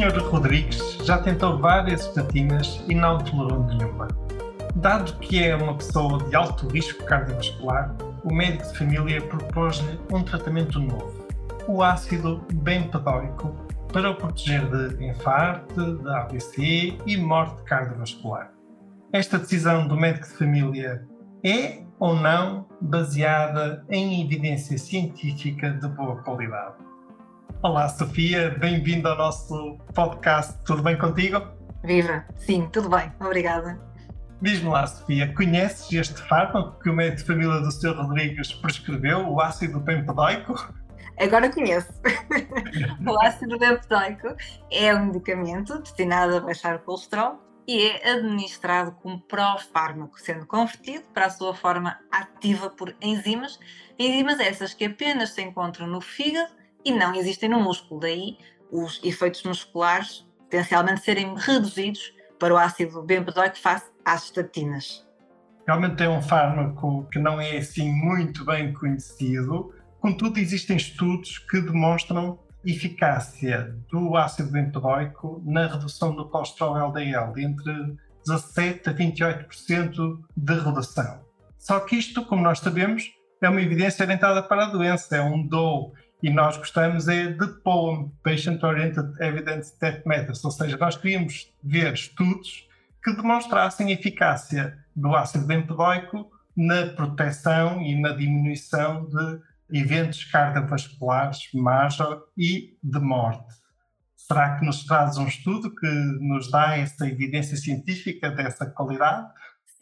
Sr. Rodrigues já tentou várias estatinas e não tolerou nenhuma. Dado que é uma pessoa de alto risco cardiovascular, o médico de família propôs-lhe um tratamento novo, o ácido bempedóico, para o proteger de infarto, de AVC e morte cardiovascular. Esta decisão do médico de família é ou não baseada em evidência científica de boa qualidade? Olá, Sofia, bem-vinda ao nosso podcast. Tudo bem contigo? Viva! Sim, tudo bem, obrigada. Diz-me lá, Sofia, conheces este fármaco que o médico de família do Sr. Rodrigues prescreveu, o ácido bempedóico? Agora conheço. o ácido bempedóico é um medicamento destinado a baixar o colesterol e é administrado como pró-fármaco, sendo convertido para a sua forma ativa por enzimas, enzimas essas que apenas se encontram no fígado e não existem no músculo, daí os efeitos musculares potencialmente serem reduzidos para o ácido bempedóico face às estatinas. Realmente é um fármaco que não é assim muito bem conhecido, contudo existem estudos que demonstram eficácia do ácido bempedóico na redução do colesterol LDL, entre 17% a 28% de redução. Só que isto, como nós sabemos, é uma evidência orientada para a doença, é um DOE, e nós gostamos é de POEM, Patient Oriented Evidence That Matters, ou seja, nós queríamos ver estudos que demonstrassem a eficácia do ácido bempedóico na proteção e na diminuição de eventos cardiovasculares major e de morte. Será que nos traz um estudo que nos dá essa evidência científica dessa qualidade?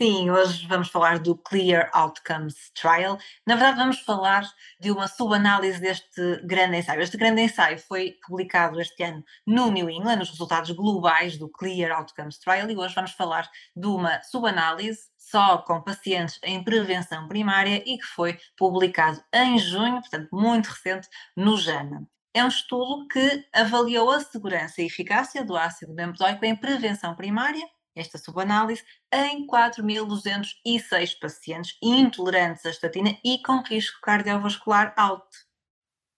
Sim, hoje vamos falar do Clear Outcomes Trial. Na verdade, vamos falar de uma subanálise deste grande ensaio. Este grande ensaio foi publicado este ano no New England, os resultados globais do Clear Outcomes Trial, e hoje vamos falar de uma subanálise só com pacientes em prevenção primária e que foi publicado em junho, portanto, muito recente, no JAMA. É um estudo que avaliou a segurança e eficácia do ácido bempedoico em prevenção primária esta subanálise em 4.206 pacientes intolerantes à estatina e com risco cardiovascular alto.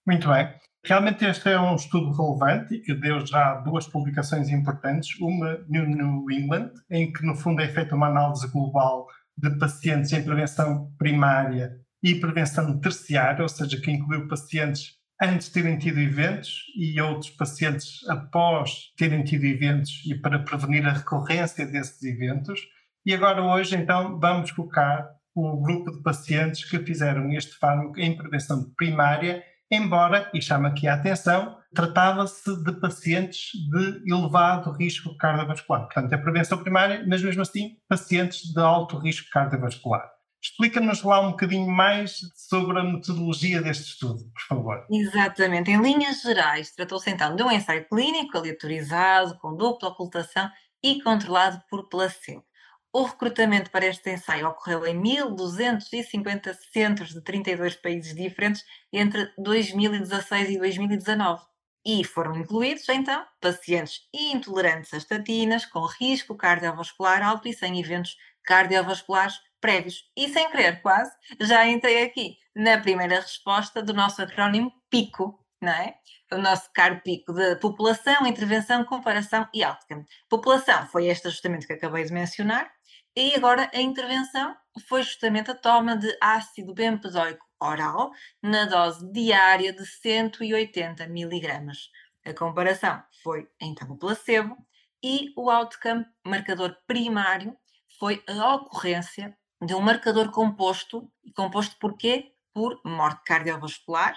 Muito bem. Realmente este é um estudo relevante e que deu já duas publicações importantes, uma no New England, em que no fundo é feita uma análise global de pacientes em prevenção primária e prevenção terciária, ou seja, que incluiu pacientes antes de terem tido eventos e outros pacientes após terem tido eventos e para prevenir a recorrência desses eventos. E agora, hoje, então, vamos focar o grupo de pacientes que fizeram este fármaco em prevenção primária, embora, e chama aqui a atenção, tratava-se de pacientes de elevado risco cardiovascular. Portanto, é prevenção primária, mas mesmo assim, pacientes de alto risco cardiovascular. Explica-nos lá um bocadinho mais sobre a metodologia deste estudo, por favor. Exatamente. Em linhas gerais, tratou-se então de um ensaio clínico aleatorizado, com dupla ocultação e controlado por placebo. O recrutamento para este ensaio ocorreu em 1.250 centros de 32 países diferentes entre 2016 e 2019. E foram incluídos, então, pacientes intolerantes a estatinas, com risco cardiovascular alto e sem eventos cardiovasculares prévios. E sem querer, quase, já entrei aqui na primeira resposta do nosso acrónimo PICO, não é? O nosso caro pico de população, intervenção, comparação e outcome. População foi esta justamente que acabei de mencionar, e agora a intervenção foi justamente a toma de ácido bempedóico oral na dose diária de 180 miligramas. A comparação foi então o placebo e o outcome, marcador primário, foi a ocorrência de um marcador composto. E composto por quê? Por morte cardiovascular,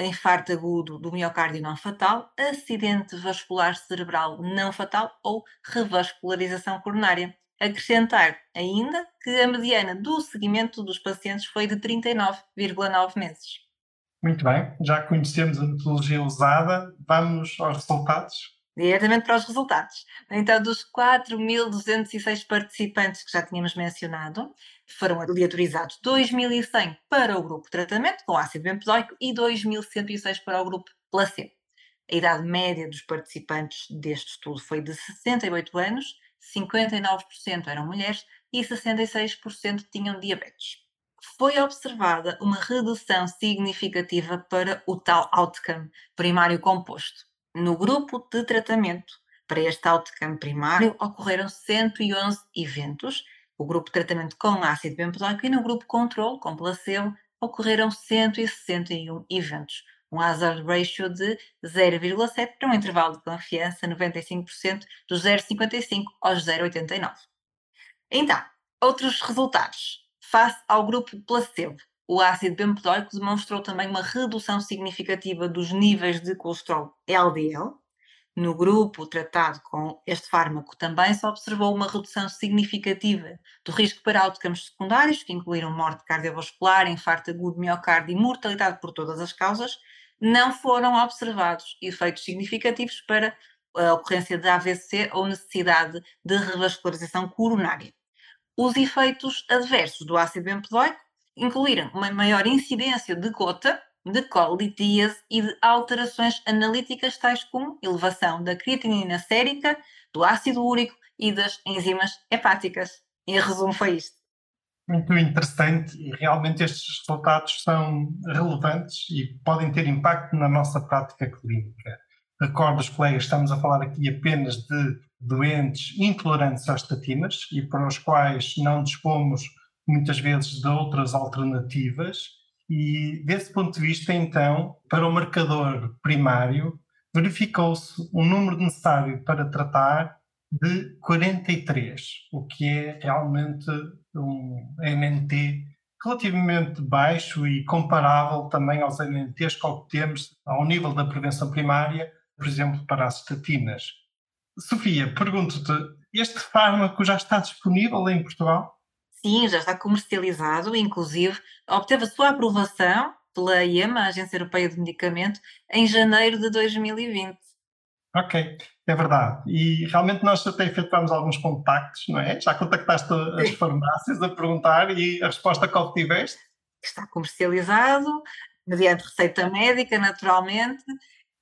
infarto agudo do miocárdio não fatal, acidente vascular cerebral não fatal ou revascularização coronária. Acrescentar ainda que a mediana do seguimento dos pacientes foi de 39,9 meses. Muito bem, já conhecemos a metodologia usada, vamos aos resultados. Diretamente para os resultados. Então, dos 4.206 participantes que já tínhamos mencionado, foram aleatorizados 2.100 para o grupo tratamento com ácido bempedoico e 2.106 para o grupo placebo. A idade média dos participantes deste estudo foi de 68 anos, 59% eram mulheres e 66% tinham diabetes foi observada uma redução significativa para o tal outcome primário composto. No grupo de tratamento para este outcome primário ocorreram 111 eventos, o grupo de tratamento com ácido bempedoico e no grupo controle, com placebo, ocorreram 161 eventos, um hazard ratio de 0,7 para um intervalo de confiança 95% dos 0,55 aos 0,89. Então, outros resultados. Face ao grupo placebo, o ácido bempedoico demonstrou também uma redução significativa dos níveis de colesterol LDL. No grupo tratado com este fármaco também se observou uma redução significativa do risco para outcomes secundários, que incluíram morte cardiovascular, infarto agudo, miocárdio e mortalidade por todas as causas. Não foram observados efeitos significativos para a ocorrência de AVC ou necessidade de revascularização coronária. Os efeitos adversos do ácido bempedoico incluíram uma maior incidência de gota, de colitíase e de alterações analíticas tais como elevação da creatinina sérica, do ácido úrico e das enzimas hepáticas. Em resumo, foi isto. Muito interessante e realmente estes resultados são relevantes e podem ter impacto na nossa prática clínica. Recordo os colegas, estamos a falar aqui apenas de doentes intolerantes às estatinas e para os quais não dispomos muitas vezes de outras alternativas. E desse ponto de vista, então, para o marcador primário, verificou-se um número necessário para tratar de 43, o que é realmente um NNT relativamente baixo e comparável também aos NNTs que obtemos ao nível da prevenção primária, por exemplo, para as estatinas. Sofia, pergunto-te, este fármaco já está disponível em Portugal? Sim, já está comercializado, inclusive obteve a sua aprovação pela EMA, a Agência Europeia de Medicamento, em janeiro de 2020. Ok, é verdade. E realmente nós até efetuamos alguns contactos, não é? Já contactaste as farmácias a perguntar e a resposta que obtiveste? Está comercializado, mediante receita médica, naturalmente.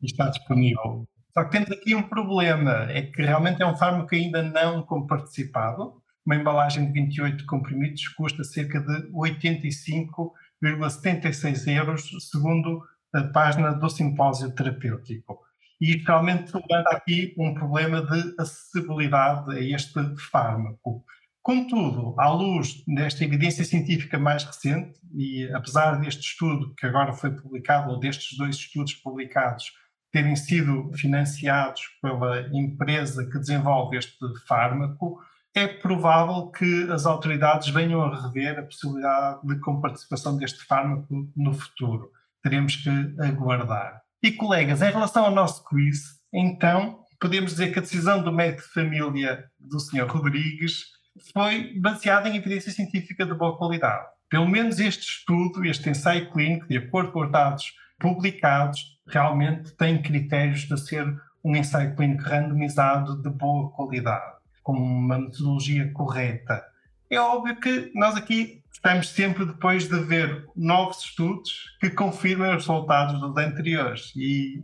E está disponível. Só que temos aqui um problema, é que realmente é um fármaco ainda não comparticipado. Uma embalagem de 28 comprimidos custa cerca de 85,76 euros, segundo a página do simpósio terapêutico. E realmente levanta aqui um problema de acessibilidade a este fármaco. Contudo, à luz desta evidência científica mais recente, e apesar deste estudo que agora foi publicado, ou destes dois estudos publicados, terem sido financiados pela empresa que desenvolve este fármaco, é provável que as autoridades venham a rever a possibilidade de comparticipação deste fármaco no futuro. Teremos que aguardar. E, colegas, em relação ao nosso quiz, então, podemos dizer que a decisão do médico de família do Sr. Rodrigues foi baseada em evidência científica de boa qualidade. Pelo menos este estudo, este ensaio clínico, de acordo com os dados publicados, realmente tem critérios de ser um ensaio clínico randomizado de boa qualidade, com uma metodologia correta. É óbvio que nós aqui estamos sempre depois de ver novos estudos que confirmem os resultados dos anteriores e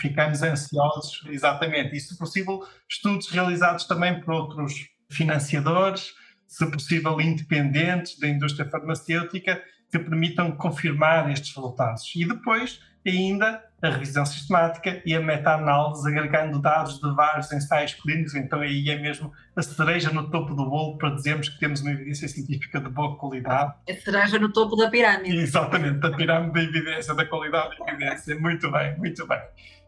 ficamos ansiosos, exatamente, e se possível estudos realizados também por outros financiadores, se possível independentes da indústria farmacêutica, que permitam confirmar estes resultados. E depois, ainda, a revisão sistemática e a meta-análise, agregando dados de vários ensaios clínicos. Então, aí é mesmo a cereja no topo do bolo para dizermos que temos uma evidência científica de boa qualidade. A cereja no topo da pirâmide. Exatamente, da pirâmide da evidência, da qualidade da evidência. Muito bem, muito bem.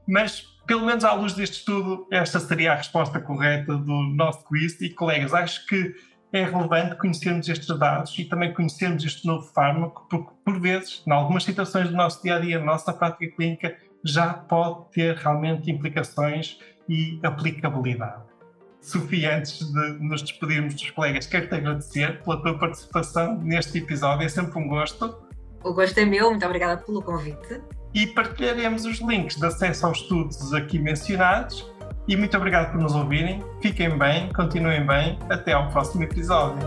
Mas, pelo menos à luz deste estudo, esta seria a resposta correta do nosso quiz. E, colegas, acho que é relevante conhecermos estes dados e também conhecermos este novo fármaco, porque, por vezes, em algumas situações do nosso dia a dia, na nossa prática clínica, já pode ter realmente implicações e aplicabilidade. Sofia, antes de nos despedirmos dos colegas, quero-te agradecer pela tua participação neste episódio, é sempre um gosto. O gosto é meu, muito obrigada pelo convite. E partilharemos os links de acesso aos estudos aqui mencionados. E muito obrigado por nos ouvirem. Fiquem bem, continuem bem. Até ao próximo episódio.